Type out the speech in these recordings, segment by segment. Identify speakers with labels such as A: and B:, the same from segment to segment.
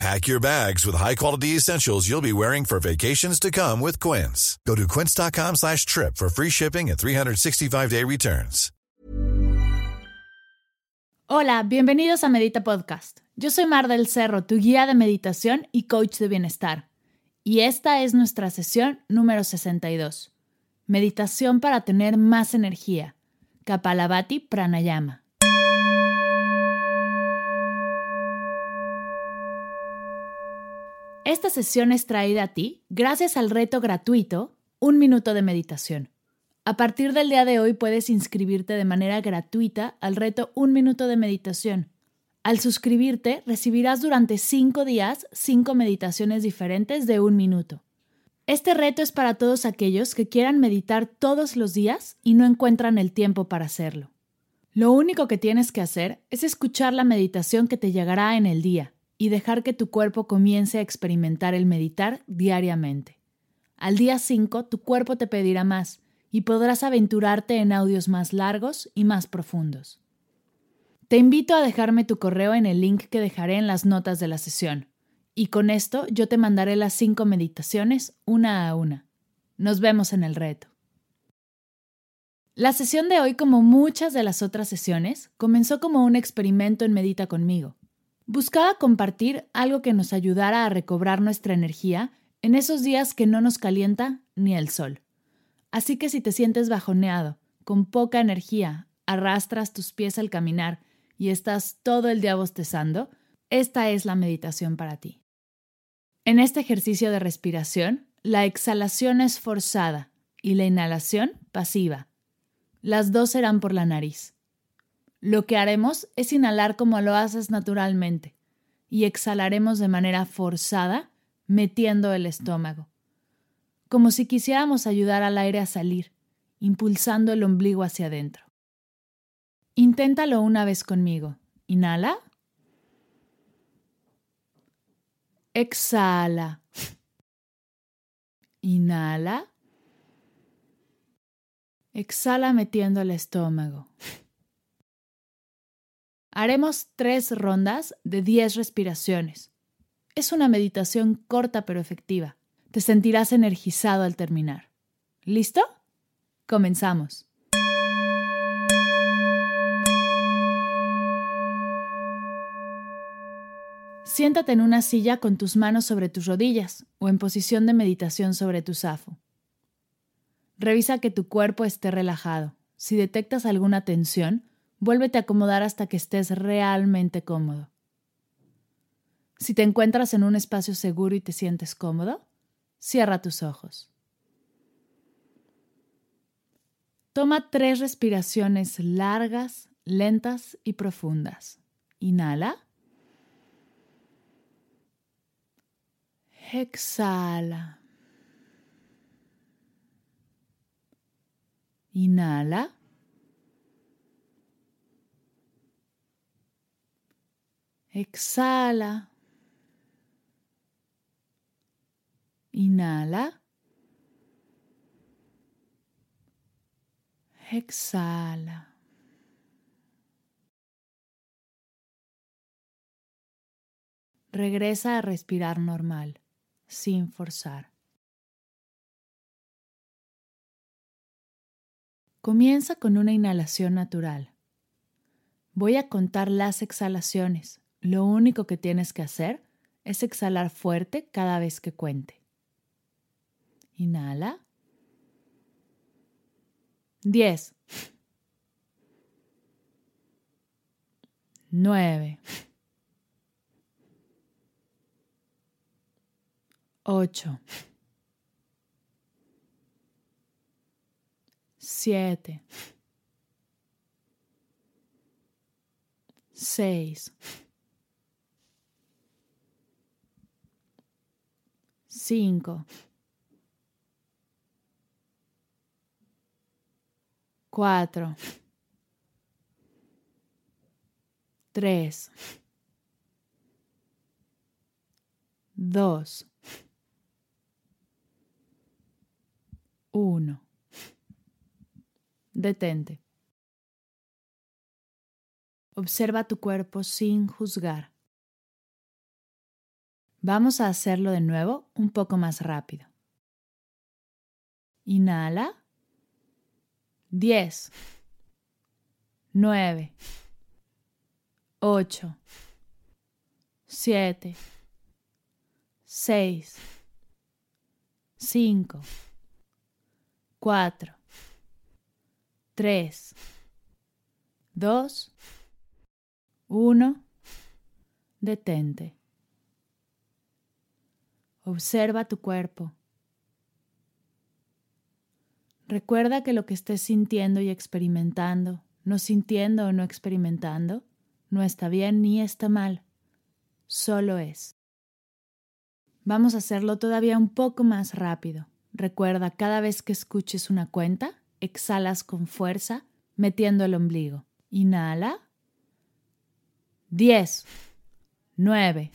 A: Pack your bags with high-quality essentials you'll be wearing for vacations to come with Quince. Go to quince.com slash trip for free shipping and 365-day returns.
B: Hola, bienvenidos a Medita Podcast. Yo soy Mar del Cerro, tu guía de meditación y coach de bienestar. Y esta es nuestra sesión número 62. Meditación para tener más energía. Kapalabhati Pranayama. Esta sesión es traída a ti gracias al reto gratuito Un Minuto de Meditación. A partir del día de hoy puedes inscribirte de manera gratuita al reto Un Minuto de Meditación. Al suscribirte recibirás durante cinco días cinco meditaciones diferentes de un minuto. Este reto es para todos aquellos que quieran meditar todos los días y no encuentran el tiempo para hacerlo. Lo único que tienes que hacer es escuchar la meditación que te llegará en el día y dejar que tu cuerpo comience a experimentar el meditar diariamente. Al día 5 tu cuerpo te pedirá más y podrás aventurarte en audios más largos y más profundos. Te invito a dejarme tu correo en el link que dejaré en las notas de la sesión, y con esto yo te mandaré las cinco meditaciones una a una. Nos vemos en el reto. La sesión de hoy, como muchas de las otras sesiones, comenzó como un experimento en Medita conmigo. Buscaba compartir algo que nos ayudara a recobrar nuestra energía en esos días que no nos calienta ni el sol. Así que si te sientes bajoneado, con poca energía, arrastras tus pies al caminar y estás todo el día bostezando, esta es la meditación para ti. En este ejercicio de respiración, la exhalación es forzada y la inhalación pasiva. Las dos serán por la nariz. Lo que haremos es inhalar como lo haces naturalmente y exhalaremos de manera forzada, metiendo el estómago, como si quisiéramos ayudar al aire a salir, impulsando el ombligo hacia adentro. Inténtalo una vez conmigo. Inhala. Exhala. Inhala. Exhala metiendo el estómago. Haremos tres rondas de 10 respiraciones. Es una meditación corta pero efectiva. Te sentirás energizado al terminar. ¿Listo? Comenzamos. Siéntate en una silla con tus manos sobre tus rodillas o en posición de meditación sobre tu zafo. Revisa que tu cuerpo esté relajado. Si detectas alguna tensión, Vuélvete a acomodar hasta que estés realmente cómodo. Si te encuentras en un espacio seguro y te sientes cómodo, cierra tus ojos. Toma tres respiraciones largas, lentas y profundas. Inhala. Exhala. Inhala. Exhala. Inhala. Exhala. Regresa a respirar normal, sin forzar. Comienza con una inhalación natural. Voy a contar las exhalaciones. Lo único que tienes que hacer es exhalar fuerte cada vez que cuente. Inhala. 10. 9. 8. 7. 6. cinco, cuatro, tres, dos, uno. Detente. Observa tu cuerpo sin juzgar. Vamos a hacerlo de nuevo un poco más rápido. Inhala. 10, 9, 8, 7, 6, 5, 4, 3, 2, 1. Detente. Observa tu cuerpo. Recuerda que lo que estés sintiendo y experimentando, no sintiendo o no experimentando, no está bien ni está mal, solo es. Vamos a hacerlo todavía un poco más rápido. Recuerda, cada vez que escuches una cuenta, exhalas con fuerza, metiendo el ombligo. Inhala. 10, 9,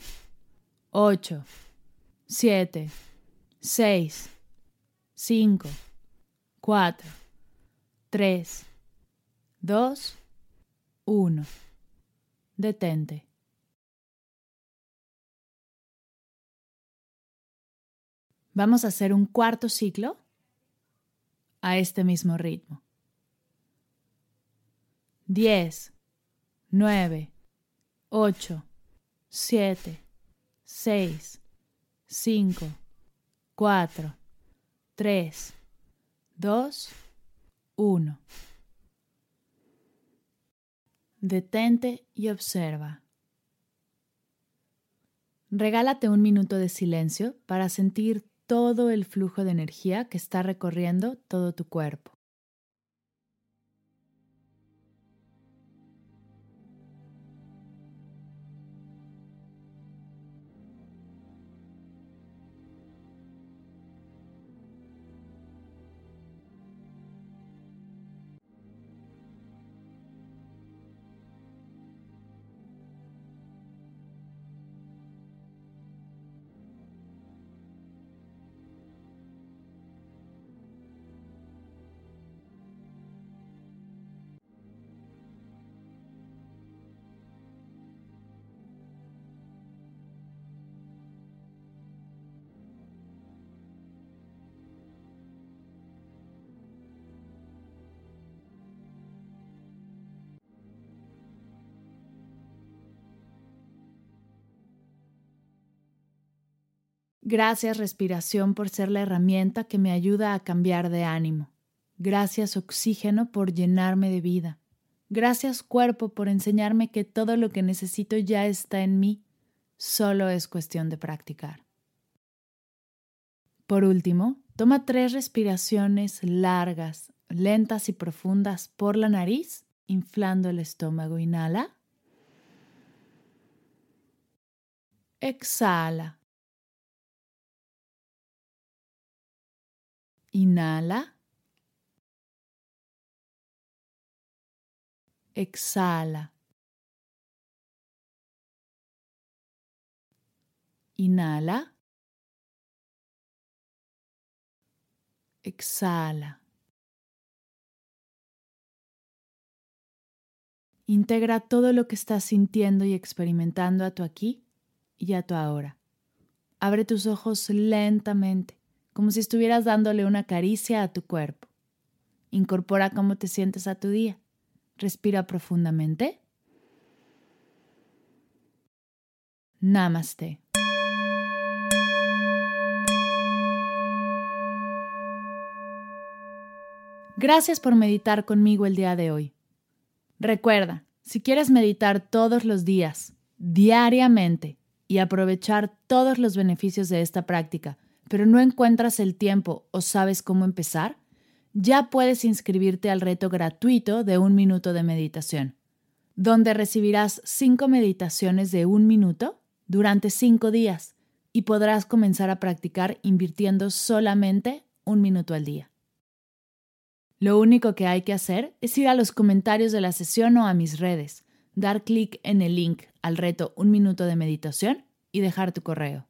B: 8, 7, 6, 5, 4, 3, 2, 1. Detente. Vamos a hacer un cuarto ciclo a este mismo ritmo. 10, 9, 8, 7, 6, 5, 4, 3, 2, 1. Detente y observa. Regálate un minuto de silencio para sentir todo el flujo de energía que está recorriendo todo tu cuerpo. Gracias respiración por ser la herramienta que me ayuda a cambiar de ánimo. Gracias oxígeno por llenarme de vida. Gracias cuerpo por enseñarme que todo lo que necesito ya está en mí, solo es cuestión de practicar. Por último, toma tres respiraciones largas, lentas y profundas por la nariz, inflando el estómago. Inhala. Exhala. Inhala. Exhala. Inhala. Exhala. Integra todo lo que estás sintiendo y experimentando a tu aquí y a tu ahora. Abre tus ojos lentamente como si estuvieras dándole una caricia a tu cuerpo. Incorpora cómo te sientes a tu día. Respira profundamente. Namaste. Gracias por meditar conmigo el día de hoy. Recuerda, si quieres meditar todos los días, diariamente, y aprovechar todos los beneficios de esta práctica, pero no encuentras el tiempo o sabes cómo empezar, ya puedes inscribirte al reto gratuito de un minuto de meditación, donde recibirás cinco meditaciones de un minuto durante cinco días y podrás comenzar a practicar invirtiendo solamente un minuto al día. Lo único que hay que hacer es ir a los comentarios de la sesión o a mis redes, dar clic en el link al reto Un Minuto de Meditación y dejar tu correo.